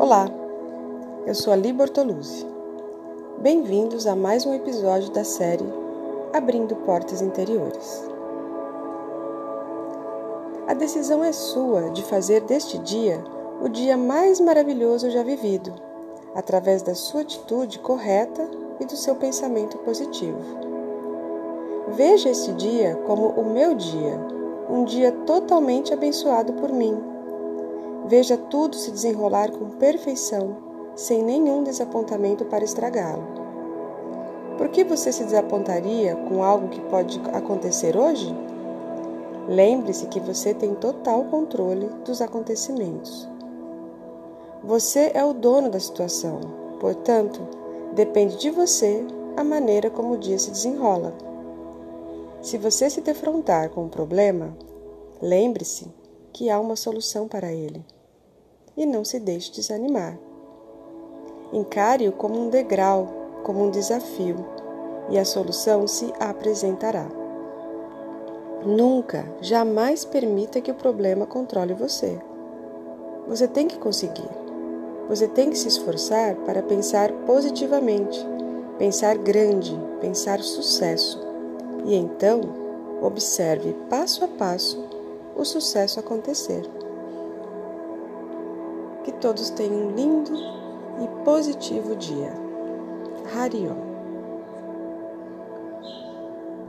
Olá, eu sou a Li Bortoluzzi. Bem-vindos a mais um episódio da série Abrindo Portas Interiores. A decisão é sua de fazer deste dia o dia mais maravilhoso já vivido, através da sua atitude correta e do seu pensamento positivo. Veja este dia como o meu dia, um dia totalmente abençoado por mim Veja tudo se desenrolar com perfeição, sem nenhum desapontamento para estragá-lo. Por que você se desapontaria com algo que pode acontecer hoje? Lembre-se que você tem total controle dos acontecimentos. Você é o dono da situação, portanto, depende de você a maneira como o dia se desenrola. Se você se defrontar com um problema, lembre-se que há uma solução para ele e não se deixe desanimar. Encare-o como um degrau, como um desafio, e a solução se apresentará. Nunca, jamais permita que o problema controle você. Você tem que conseguir. Você tem que se esforçar para pensar positivamente, pensar grande, pensar sucesso. E então, observe passo a passo o sucesso acontecer. Que todos tenham um lindo e positivo dia. Harion.